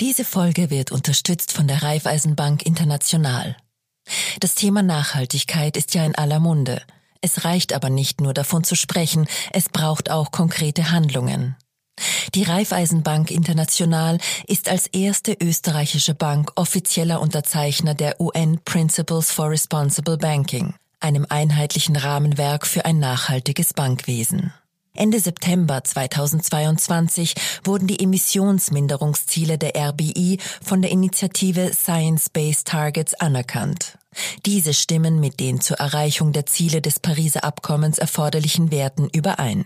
Diese Folge wird unterstützt von der Raiffeisenbank International. Das Thema Nachhaltigkeit ist ja in aller Munde. Es reicht aber nicht nur davon zu sprechen, es braucht auch konkrete Handlungen. Die Raiffeisenbank International ist als erste österreichische Bank offizieller Unterzeichner der UN Principles for Responsible Banking, einem einheitlichen Rahmenwerk für ein nachhaltiges Bankwesen. Ende September 2022 wurden die Emissionsminderungsziele der RBI von der Initiative Science-Based Targets anerkannt. Diese stimmen mit den zur Erreichung der Ziele des Pariser Abkommens erforderlichen Werten überein.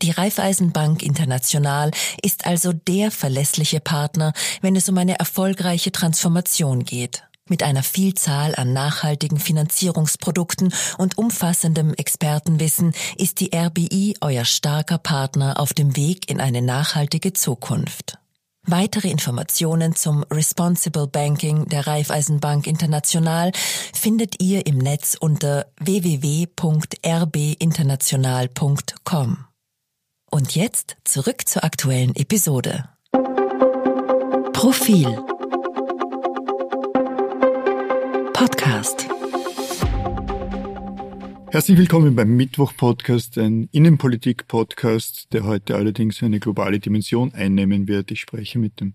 Die Raiffeisenbank International ist also der verlässliche Partner, wenn es um eine erfolgreiche Transformation geht. Mit einer Vielzahl an nachhaltigen Finanzierungsprodukten und umfassendem Expertenwissen ist die RBI euer starker Partner auf dem Weg in eine nachhaltige Zukunft. Weitere Informationen zum Responsible Banking der Raiffeisenbank International findet ihr im Netz unter www.rbinternational.com. Und jetzt zurück zur aktuellen Episode. Profil Podcast Herzlich willkommen beim Mittwoch-Podcast, ein Innenpolitik-Podcast, der heute allerdings eine globale Dimension einnehmen wird. Ich spreche mit dem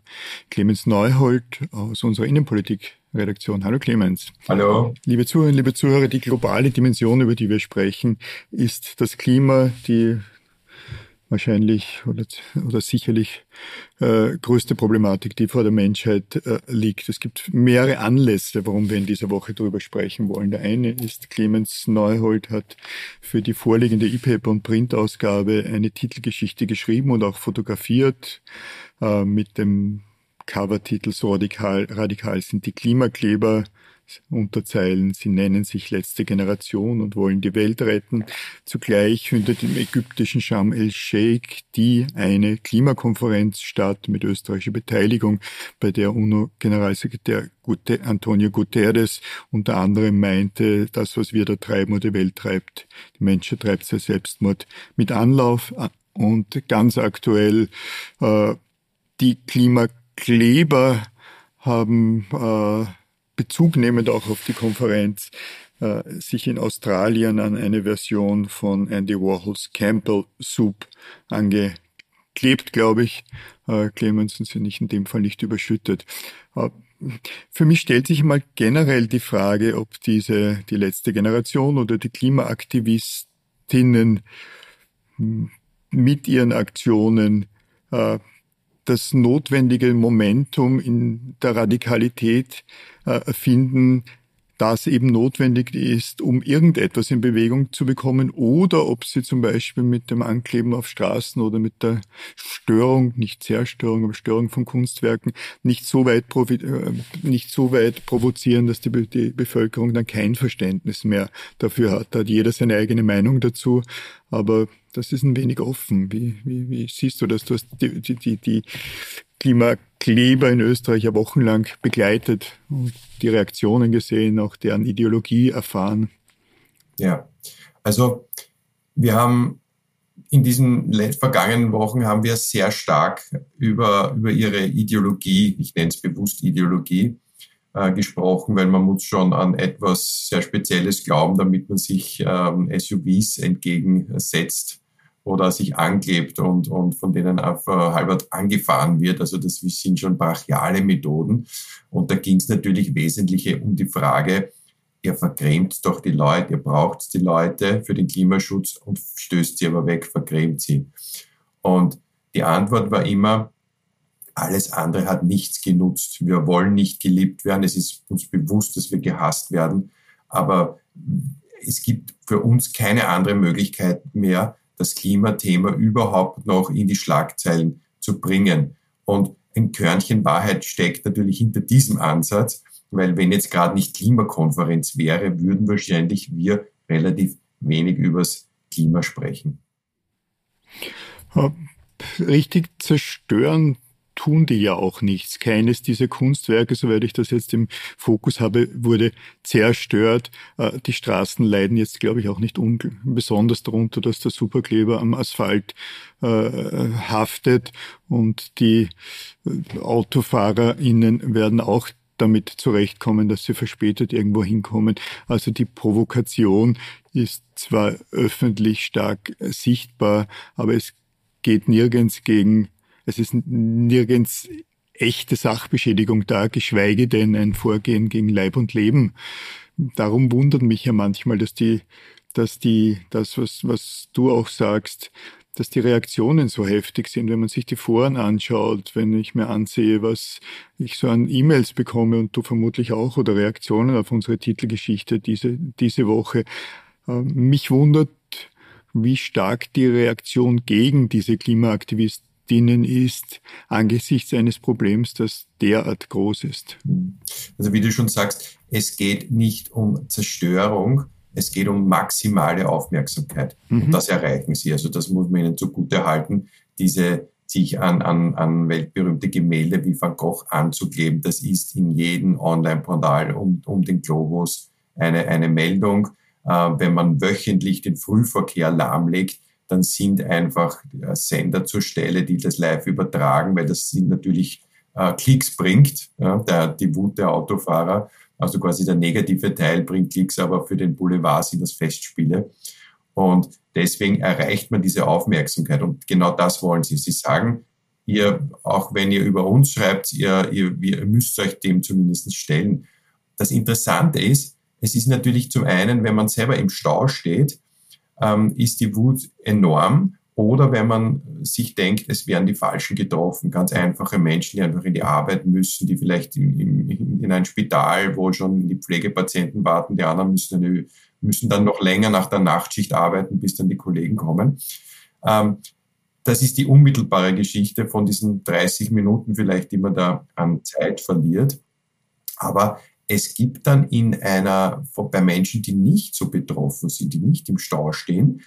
Clemens Neuhold aus unserer Innenpolitik-Redaktion. Hallo Clemens. Hallo. Liebe Zuhörerinnen, liebe Zuhörer, die globale Dimension, über die wir sprechen, ist das Klima, die wahrscheinlich oder, oder sicherlich äh, größte Problematik, die vor der Menschheit äh, liegt. Es gibt mehrere Anlässe, warum wir in dieser Woche darüber sprechen wollen. Der eine ist, Clemens Neuhold hat für die vorliegende E-Paper- und Printausgabe eine Titelgeschichte geschrieben und auch fotografiert äh, mit dem Covertitel So radikal, radikal sind die Klimakleber Unterzeilen, sie nennen sich letzte Generation und wollen die Welt retten. Zugleich findet im ägyptischen Sham el-Sheikh die eine Klimakonferenz statt mit österreichischer Beteiligung, bei der UNO-Generalsekretär Antonio Guterres unter anderem meinte, das, was wir da treiben oder die Welt treibt, die Menschheit treibt sehr Selbstmord mit Anlauf. Und ganz aktuell, äh, die Klimakleber haben äh, Bezug nehmend auch auf die Konferenz, äh, sich in Australien an eine Version von Andy Warhols Campbell Soup angeklebt, glaube ich. Äh, Clemens sind sie nicht in dem Fall nicht überschüttet. Äh, für mich stellt sich mal generell die Frage, ob diese, die letzte Generation oder die Klimaaktivistinnen mit ihren Aktionen äh, das notwendige Momentum in der Radikalität äh, finden, das eben notwendig ist, um irgendetwas in Bewegung zu bekommen, oder ob sie zum Beispiel mit dem Ankleben auf Straßen oder mit der Störung, nicht Zerstörung, aber Störung von Kunstwerken nicht so weit, äh, nicht so weit provozieren, dass die, die Bevölkerung dann kein Verständnis mehr dafür hat. Da hat jeder seine eigene Meinung dazu, aber das ist ein wenig offen. Wie, wie, wie siehst du das? Du hast die, die, die Klimakleber in Österreich ja wochenlang begleitet und die Reaktionen gesehen, auch deren Ideologie erfahren. Ja, also wir haben in diesen vergangenen Wochen haben wir sehr stark über, über ihre Ideologie, ich nenne es bewusst Ideologie, äh, gesprochen, weil man muss schon an etwas sehr Spezielles glauben, damit man sich ähm, SUVs entgegensetzt oder sich anklebt und, und von denen einfach halbert angefahren wird. Also das sind schon brachiale Methoden. Und da ging es natürlich wesentlich um die Frage, ihr vergrämt doch die Leute, ihr braucht die Leute für den Klimaschutz und stößt sie aber weg, vergrämt sie. Und die Antwort war immer, alles andere hat nichts genutzt. Wir wollen nicht geliebt werden. Es ist uns bewusst, dass wir gehasst werden. Aber es gibt für uns keine andere Möglichkeit mehr, das Klimathema überhaupt noch in die Schlagzeilen zu bringen. Und ein Körnchen Wahrheit steckt natürlich hinter diesem Ansatz, weil wenn jetzt gerade nicht Klimakonferenz wäre, würden wahrscheinlich wir relativ wenig übers Klima sprechen. Richtig zerstören tun die ja auch nichts. Keines dieser Kunstwerke, soweit ich das jetzt im Fokus habe, wurde zerstört. Äh, die Straßen leiden jetzt, glaube ich, auch nicht besonders darunter, dass der Superkleber am Asphalt äh, haftet und die äh, AutofahrerInnen werden auch damit zurechtkommen, dass sie verspätet irgendwo hinkommen. Also die Provokation ist zwar öffentlich stark sichtbar, aber es geht nirgends gegen es ist nirgends echte Sachbeschädigung da, geschweige denn ein Vorgehen gegen Leib und Leben. Darum wundert mich ja manchmal, dass die, dass die, das, was, was du auch sagst, dass die Reaktionen so heftig sind, wenn man sich die Foren anschaut, wenn ich mir ansehe, was ich so an E-Mails bekomme und du vermutlich auch oder Reaktionen auf unsere Titelgeschichte diese, diese Woche. Äh, mich wundert, wie stark die Reaktion gegen diese Klimaaktivisten Palästinien ist angesichts eines Problems, das derart groß ist. Also wie du schon sagst, es geht nicht um Zerstörung, es geht um maximale Aufmerksamkeit. Mhm. Und das erreichen sie. Also das muss man ihnen zugute halten, diese sich an, an, an weltberühmte Gemälde wie Van Gogh anzukleben. Das ist in jedem Online-Portal um, um den Globus eine, eine Meldung. Äh, wenn man wöchentlich den Frühverkehr lahmlegt, dann sind einfach äh, Sender zur Stelle, die das live übertragen, weil das sind natürlich äh, Klicks bringt, ja, der, die Wut der Autofahrer. Also quasi der negative Teil bringt Klicks, aber für den Boulevard sind das Festspiele. Und deswegen erreicht man diese Aufmerksamkeit. Und genau das wollen sie. Sie sagen, ihr, auch wenn ihr über uns schreibt, ihr, ihr, ihr müsst euch dem zumindest stellen. Das Interessante ist, es ist natürlich zum einen, wenn man selber im Stau steht, ähm, ist die Wut enorm. Oder wenn man sich denkt, es wären die Falschen getroffen, ganz einfache Menschen, die einfach in die Arbeit müssen, die vielleicht in, in, in ein Spital, wo schon die Pflegepatienten warten, die anderen müssen, eine, müssen dann noch länger nach der Nachtschicht arbeiten, bis dann die Kollegen kommen. Ähm, das ist die unmittelbare Geschichte von diesen 30 Minuten vielleicht, die man da an Zeit verliert. Aber es gibt dann in einer, bei Menschen, die nicht so betroffen sind, die nicht im Stau stehen,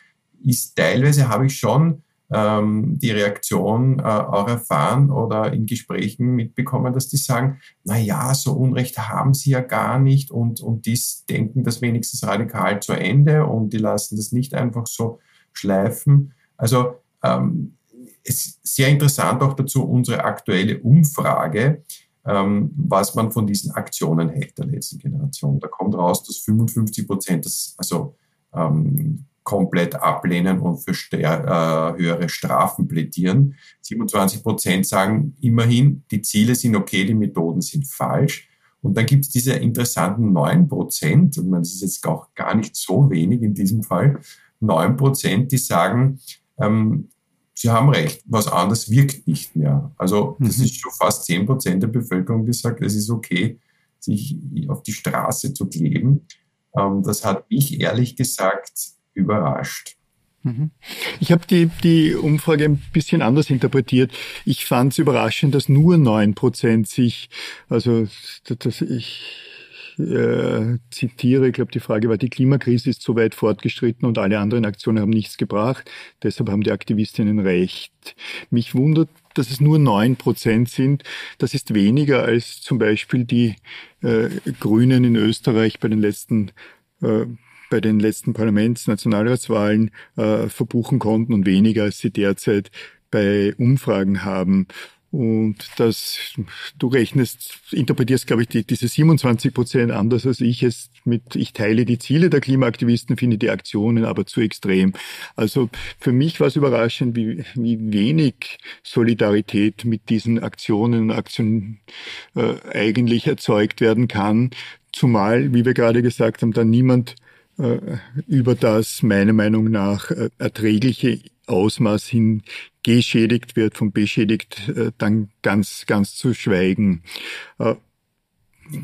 ist teilweise habe ich schon ähm, die Reaktion äh, auch erfahren oder in Gesprächen mitbekommen, dass die sagen, na ja, so Unrecht haben sie ja gar nicht und, und die denken das wenigstens radikal zu Ende und die lassen das nicht einfach so schleifen. Also ähm, es ist sehr interessant auch dazu unsere aktuelle Umfrage, ähm, was man von diesen Aktionen hält der letzten Generation. Da kommt raus, dass 55 Prozent das also ähm, komplett ablehnen und für äh, höhere Strafen plädieren. 27 Prozent sagen immerhin, die Ziele sind okay, die Methoden sind falsch. Und dann gibt es diese interessanten 9 Prozent, und das ist jetzt auch gar nicht so wenig in diesem Fall, 9 Prozent, die sagen, ähm, Sie haben recht, was anderes wirkt nicht mehr. Also das mhm. ist schon fast 10 Prozent der Bevölkerung, die sagt, es ist okay, sich auf die Straße zu kleben. Ähm, das hat mich ehrlich gesagt überrascht. Mhm. Ich habe die, die Umfrage ein bisschen anders interpretiert. Ich fand es überraschend, dass nur neun Prozent sich, also dass ich äh, zitiere, ich glaube, die Frage war, die Klimakrise ist so weit fortgeschritten und alle anderen Aktionen haben nichts gebracht. Deshalb haben die Aktivistinnen recht. Mich wundert, dass es nur neun Prozent sind. Das ist weniger als zum Beispiel die äh, Grünen in Österreich bei den letzten äh, bei den letzten Parlaments-Nationalratswahlen äh, verbuchen konnten und weniger als sie derzeit bei Umfragen haben. Und das, du rechnest, interpretierst, glaube ich, die, diese 27 Prozent anders als ich es mit, ich teile die Ziele der Klimaaktivisten, finde die Aktionen aber zu extrem. Also für mich war es überraschend, wie, wie wenig Solidarität mit diesen Aktionen, Aktionen äh, eigentlich erzeugt werden kann. Zumal, wie wir gerade gesagt haben, da niemand äh, über das meiner Meinung nach äh, erträgliche Ausmaß hin geschädigt wird, von beschädigt äh, dann ganz, ganz zu schweigen. Äh,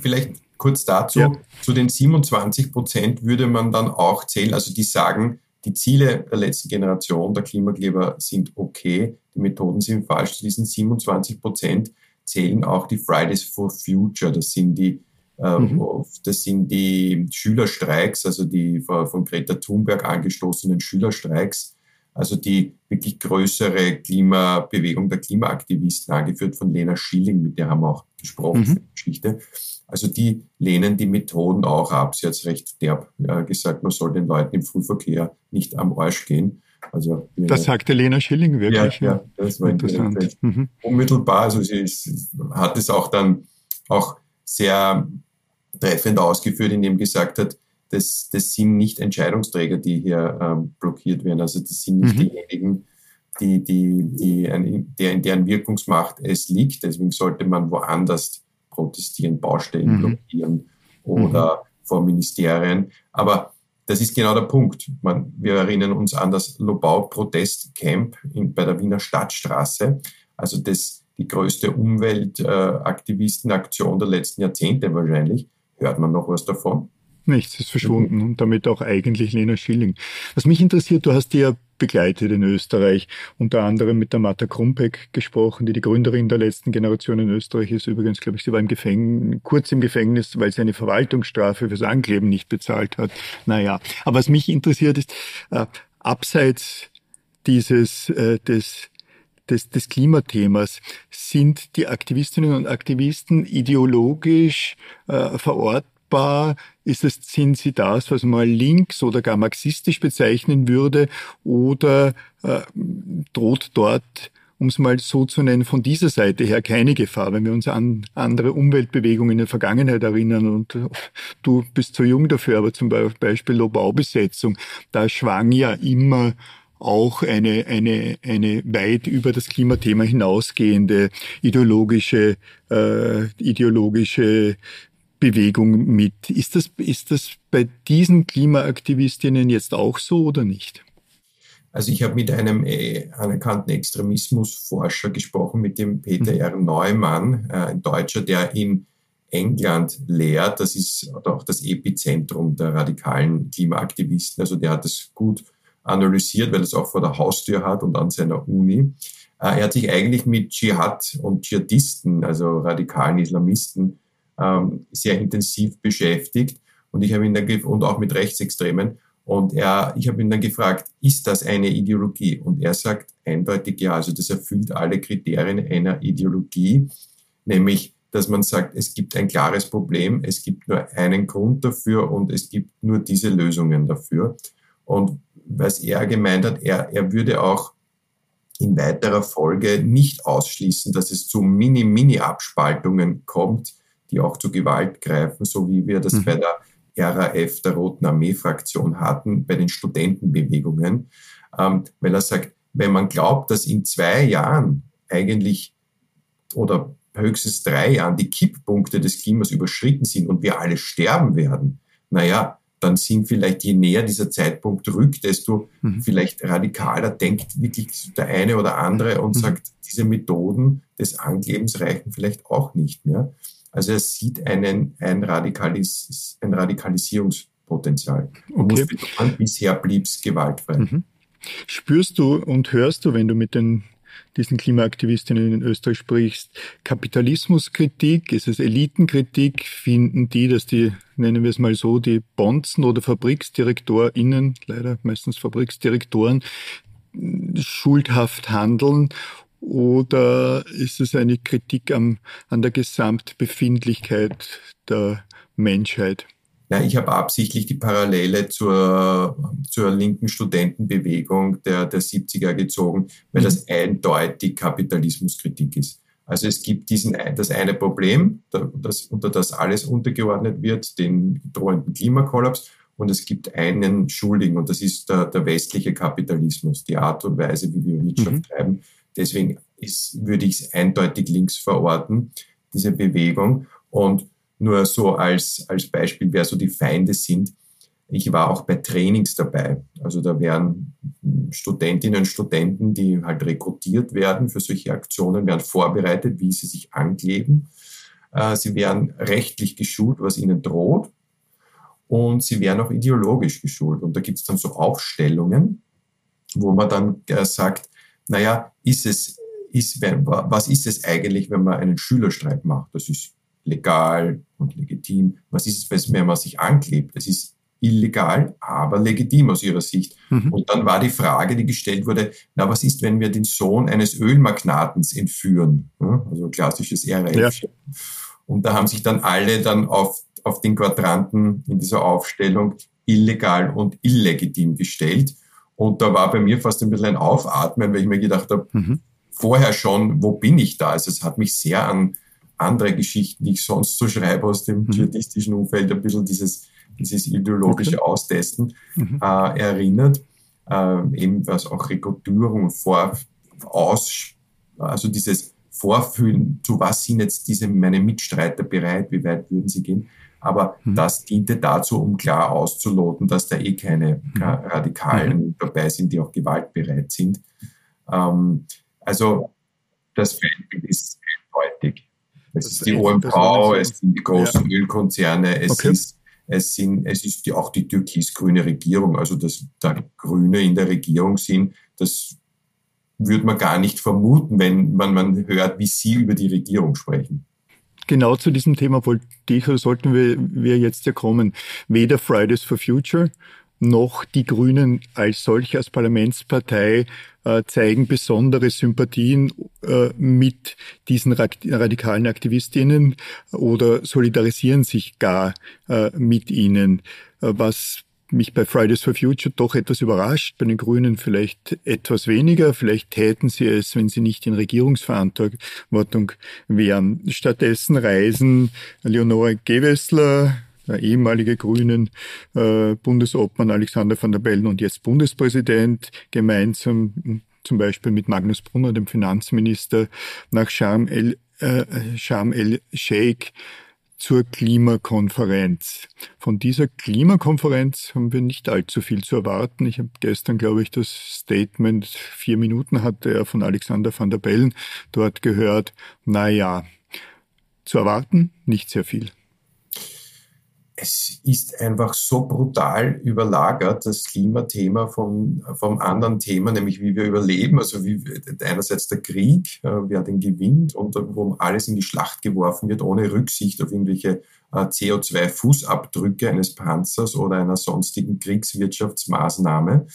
Vielleicht kurz dazu, ja. zu den 27 Prozent würde man dann auch zählen, also die sagen, die Ziele der letzten Generation der Klimakleber sind okay, die Methoden sind falsch. Zu diesen 27 Prozent zählen auch die Fridays for Future. Das sind die, äh, mhm. das sind die Schülerstreiks, also die von Greta Thunberg angestoßenen Schülerstreiks, Also die wirklich größere Klimabewegung der Klimaaktivisten, angeführt von Lena Schilling, mit der haben wir auch gesprochen mhm. Geschichte. Also die lehnen die Methoden auch ab. Sie hat es recht derb ja, gesagt, man soll den Leuten im Frühverkehr nicht am Arsch gehen. Also, das sagte Lena Schilling wirklich. Ja, ja das war interessant. Mhm. Unmittelbar, also sie ist, hat es auch dann auch sehr treffend ausgeführt, indem gesagt hat, das, das sind nicht Entscheidungsträger, die hier ähm, blockiert werden. Also das sind nicht mhm. diejenigen, die, die, die, ein, der, in deren Wirkungsmacht es liegt. Deswegen sollte man woanders protestieren, Baustellen mhm. blockieren oder mhm. vor Ministerien. Aber das ist genau der Punkt. Man, wir erinnern uns an das Lobau-Protestcamp bei der Wiener Stadtstraße. Also das, die größte Umweltaktivistenaktion der letzten Jahrzehnte wahrscheinlich. Hört man noch was davon? Nichts ist verschwunden und damit auch eigentlich Lena Schilling. Was mich interessiert, du hast die ja begleitet in Österreich, unter anderem mit der Martha Krumpeck gesprochen, die die Gründerin der letzten Generation in Österreich ist. Übrigens, glaube ich, sie war im Gefängnis, kurz im Gefängnis, weil sie eine Verwaltungsstrafe fürs Ankleben nicht bezahlt hat. Naja, aber was mich interessiert ist, äh, abseits dieses, äh, des, des, des Klimathemas sind die Aktivistinnen und Aktivisten ideologisch äh, verortet vergleichbar? Ist es, sind sie das, was man links oder gar marxistisch bezeichnen würde? Oder äh, droht dort, um es mal so zu nennen, von dieser Seite her keine Gefahr, wenn wir uns an andere Umweltbewegungen in der Vergangenheit erinnern und du bist zu jung dafür, aber zum Beispiel Lobaubesetzung, da schwang ja immer auch eine, eine, eine weit über das Klimathema hinausgehende ideologische, äh, ideologische Bewegung mit. Ist das, ist das bei diesen Klimaaktivistinnen jetzt auch so oder nicht? Also ich habe mit einem äh, anerkannten Extremismusforscher gesprochen, mit dem Peter mhm. R. Neumann, äh, ein Deutscher, der in England lehrt. Das ist auch das Epizentrum der radikalen Klimaaktivisten. Also der hat das gut analysiert, weil er es auch vor der Haustür hat und an seiner Uni. Äh, er hat sich eigentlich mit Dschihad und Dschihadisten, also radikalen Islamisten, ähm, sehr intensiv beschäftigt. Und ich habe ihn dann und auch mit Rechtsextremen. Und er, ich habe ihn dann gefragt, ist das eine Ideologie? Und er sagt eindeutig ja. Also das erfüllt alle Kriterien einer Ideologie, nämlich, dass man sagt, es gibt ein klares Problem, es gibt nur einen Grund dafür und es gibt nur diese Lösungen dafür. Und was er gemeint hat, er, er würde auch in weiterer Folge nicht ausschließen, dass es zu Mini-Mini-Abspaltungen kommt, die auch zu Gewalt greifen, so wie wir das mhm. bei der RAF, der Roten Armee-Fraktion hatten, bei den Studentenbewegungen, ähm, weil er sagt, wenn man glaubt, dass in zwei Jahren eigentlich oder höchstens drei Jahren die Kipppunkte des Klimas überschritten sind und wir alle sterben werden, naja, dann sind vielleicht, je näher dieser Zeitpunkt rückt, desto mhm. vielleicht radikaler denkt wirklich der eine oder andere und mhm. sagt, diese Methoden des Anklebens reichen vielleicht auch nicht mehr. Also er sieht einen, ein, Radikalis, ein Radikalisierungspotenzial. Okay. Betonen, bisher blieb es gewaltfrei. Mhm. Spürst du und hörst du, wenn du mit den diesen Klimaaktivistinnen in Österreich sprichst, Kapitalismuskritik, ist es Elitenkritik, finden die, dass die, nennen wir es mal so, die Bonzen oder FabriksdirektorInnen, leider meistens Fabriksdirektoren, schuldhaft handeln oder ist es eine Kritik am, an der Gesamtbefindlichkeit der Menschheit? Ja, ich habe absichtlich die Parallele zur, zur linken Studentenbewegung der, der 70er gezogen, weil mhm. das eindeutig Kapitalismuskritik ist. Also es gibt diesen, das eine Problem, das, unter das alles untergeordnet wird, den drohenden Klimakollaps. Und es gibt einen Schuldigen, und das ist der, der westliche Kapitalismus, die Art und Weise, wie wir Wirtschaft mhm. treiben. Deswegen ist, würde ich es eindeutig links verorten, diese Bewegung. Und nur so als, als Beispiel, wer so die Feinde sind. Ich war auch bei Trainings dabei. Also da werden Studentinnen und Studenten, die halt rekrutiert werden für solche Aktionen, werden vorbereitet, wie sie sich ankleben. Äh, sie werden rechtlich geschult, was ihnen droht. Und sie werden auch ideologisch geschult. Und da gibt es dann so Aufstellungen, wo man dann äh, sagt, naja, ist es, ist, was ist es eigentlich, wenn man einen Schülerstreik macht? Das ist legal und legitim. Was ist es, wenn man sich anklebt? Das ist illegal, aber legitim aus ihrer Sicht. Mhm. Und dann war die Frage, die gestellt wurde, na, was ist, wenn wir den Sohn eines Ölmagnatens entführen? Also klassisches RF. Ja. Und da haben sich dann alle dann auf, auf den Quadranten in dieser Aufstellung illegal und illegitim gestellt. Und da war bei mir fast ein bisschen ein Aufatmen, weil ich mir gedacht habe, mhm. vorher schon, wo bin ich da? Also es hat mich sehr an andere Geschichten, die ich sonst so schreibe aus dem mhm. dschihadistischen Umfeld, ein bisschen dieses, dieses ideologische okay. Austesten mhm. äh, erinnert. Äh, eben was auch Rekrutierung vor, aus, also dieses Vorfühlen, zu was sind jetzt diese meine Mitstreiter bereit, wie weit würden sie gehen. Aber mhm. das diente dazu, um klar auszuloten, dass da eh keine mhm. Radikalen mhm. dabei sind, die auch gewaltbereit sind. Ähm, also das Feindbild ist eindeutig. Es ist die OMV, es sind die großen ja. Ölkonzerne, es okay. ist es sind, es ist die, auch die türkis-grüne Regierung, also dass da Grüne in der Regierung sind, das würde man gar nicht vermuten, wenn man, man hört, wie sie über die Regierung sprechen. Genau zu diesem Thema wollte ich oder sollten wir, wir jetzt ja kommen. Weder Fridays for Future noch die Grünen als solche, als Parlamentspartei äh, zeigen besondere Sympathien äh, mit diesen radikalen Aktivistinnen oder solidarisieren sich gar äh, mit ihnen, äh, was mich bei Fridays for Future doch etwas überrascht, bei den Grünen vielleicht etwas weniger. Vielleicht täten sie es, wenn sie nicht in Regierungsverantwortung wären. Stattdessen reisen Leonora Gewessler, der ehemalige Grünen äh, Bundesobmann Alexander van der Bellen und jetzt Bundespräsident, gemeinsam zum Beispiel mit Magnus Brunner, dem Finanzminister, nach Sharm el, äh, Sharm el Sheikh zur Klimakonferenz. Von dieser Klimakonferenz haben wir nicht allzu viel zu erwarten. Ich habe gestern, glaube ich, das Statement, vier Minuten hatte er von Alexander van der Bellen dort gehört. Na ja, zu erwarten nicht sehr viel es ist einfach so brutal überlagert, das Klimathema vom, vom anderen Thema, nämlich wie wir überleben, also wie einerseits der Krieg, äh, wer den gewinnt und wo alles in die Schlacht geworfen wird, ohne Rücksicht auf irgendwelche äh, CO2-Fußabdrücke eines Panzers oder einer sonstigen Kriegswirtschaftsmaßnahme.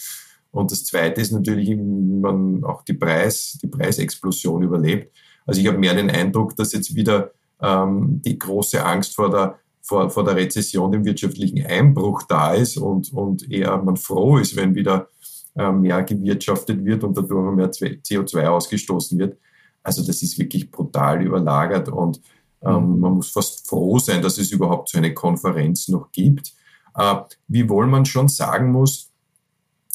Und das Zweite ist natürlich, wie man auch die, Preis, die Preisexplosion überlebt. Also ich habe mehr den Eindruck, dass jetzt wieder ähm, die große Angst vor der vor, vor der Rezession, dem wirtschaftlichen Einbruch da ist und, und eher man froh ist, wenn wieder äh, mehr gewirtschaftet wird und dadurch mehr CO2 ausgestoßen wird. Also das ist wirklich brutal überlagert und ähm, mhm. man muss fast froh sein, dass es überhaupt so eine Konferenz noch gibt. Äh, wiewohl man schon sagen muss,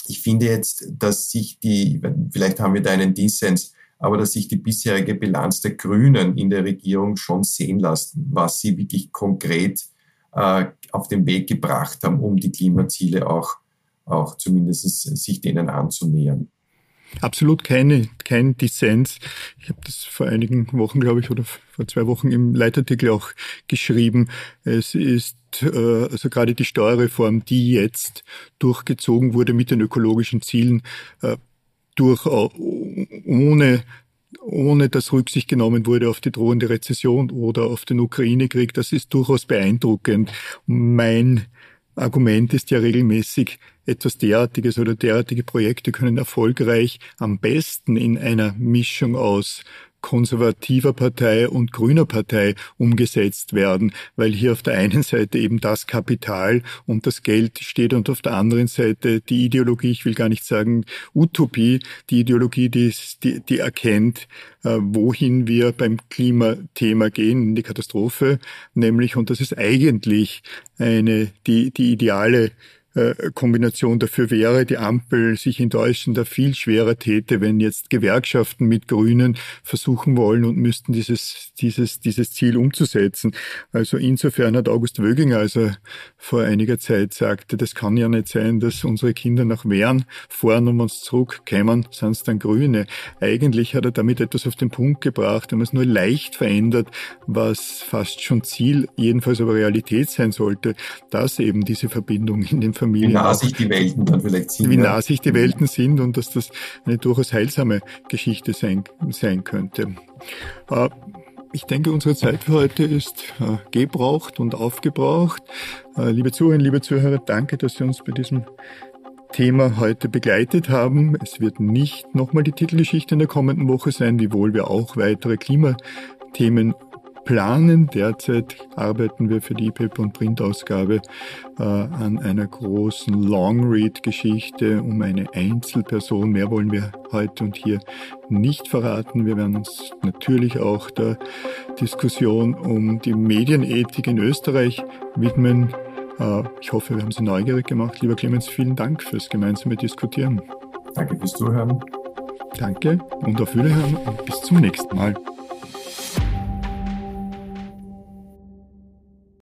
ich finde jetzt, dass sich die, vielleicht haben wir da einen Dissens, aber dass sich die bisherige Bilanz der Grünen in der Regierung schon sehen lässt, was sie wirklich konkret äh, auf den Weg gebracht haben, um die Klimaziele auch, auch zumindest sich denen anzunähern. Absolut keine, kein Dissens. Ich habe das vor einigen Wochen, glaube ich, oder vor zwei Wochen im Leitartikel auch geschrieben. Es ist äh, also gerade die Steuerreform, die jetzt durchgezogen wurde mit den ökologischen Zielen, äh, durch, ohne ohne dass Rücksicht genommen wurde auf die drohende Rezession oder auf den Ukraine-Krieg, das ist durchaus beeindruckend. Mein Argument ist ja regelmäßig, etwas derartiges oder derartige Projekte können erfolgreich am besten in einer Mischung aus konservativer Partei und grüner Partei umgesetzt werden, weil hier auf der einen Seite eben das Kapital und das Geld steht und auf der anderen Seite die Ideologie, ich will gar nicht sagen Utopie, die Ideologie, die, die, die erkennt, äh, wohin wir beim Klimathema gehen, in die Katastrophe, nämlich, und das ist eigentlich eine, die, die ideale Kombination dafür wäre, die Ampel sich in Deutschland da viel schwerer täte, wenn jetzt Gewerkschaften mit Grünen versuchen wollen und müssten dieses, dieses, dieses Ziel umzusetzen. Also insofern hat August Wöginger, also vor einiger Zeit sagte, das kann ja nicht sein, dass unsere Kinder nach Wehren fahren und uns zurückkämen, sind es dann Grüne. Eigentlich hat er damit etwas auf den Punkt gebracht, wenn man es nur leicht verändert, was fast schon Ziel, jedenfalls aber Realität sein sollte, dass eben diese Verbindung in den Familien. Wie nah sich die Welten dann vielleicht sind. Wie nah sich die Welten sind und dass das eine durchaus heilsame Geschichte sein, sein könnte. Äh, ich denke, unsere Zeit für heute ist äh, gebraucht und aufgebraucht. Äh, liebe Zuhörerinnen, liebe Zuhörer, danke, dass Sie uns bei diesem Thema heute begleitet haben. Es wird nicht nochmal die Titelgeschichte in der kommenden Woche sein, wiewohl wir auch weitere Klimathemen planen. Derzeit arbeiten wir für die E-Paper- und Printausgabe äh, an einer großen Long-Read-Geschichte um eine Einzelperson. Mehr wollen wir heute und hier nicht verraten. Wir werden uns natürlich auch der Diskussion um die Medienethik in Österreich widmen. Äh, ich hoffe, wir haben Sie neugierig gemacht. Lieber Clemens, vielen Dank fürs gemeinsame Diskutieren. Danke fürs Zuhören. Danke und auf Wiederhören und bis zum nächsten Mal.